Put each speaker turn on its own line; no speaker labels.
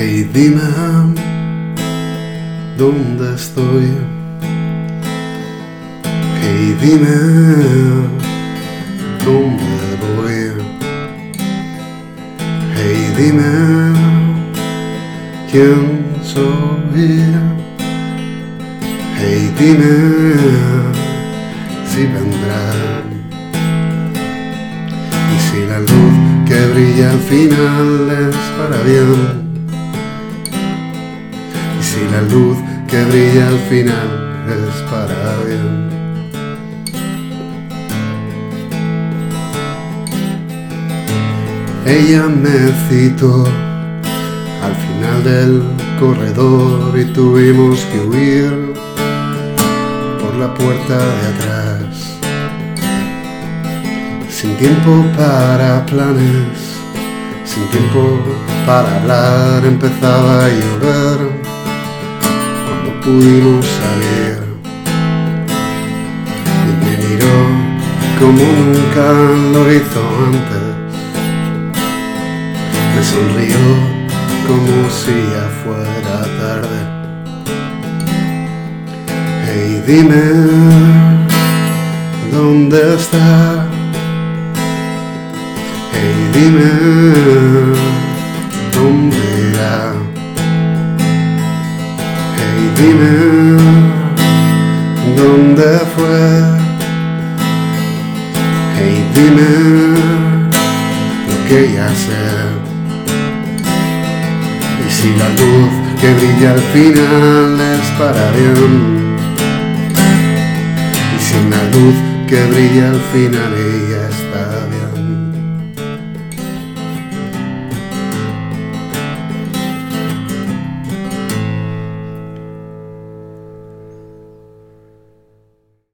Hey, dime dónde estoy. Hey, dime dónde voy. Hey, dime quién soy. Hey, dime si vendrá. Y si la luz que brilla al final es para bien. Si la luz que brilla al final es para bien. Ella me citó al final del corredor y tuvimos que huir por la puerta de atrás. Sin tiempo para planes, sin tiempo para hablar, empezaba a llover pudimos salir. Y me miró como nunca lo hizo antes. Me sonrió como si ya fuera tarde. Hey, dime dónde está. Hey, dime dime dónde fue. Hey, dime lo que ya sé. Y si la luz que brilla al final es para bien. Y si la luz que brilla al final ella está bien.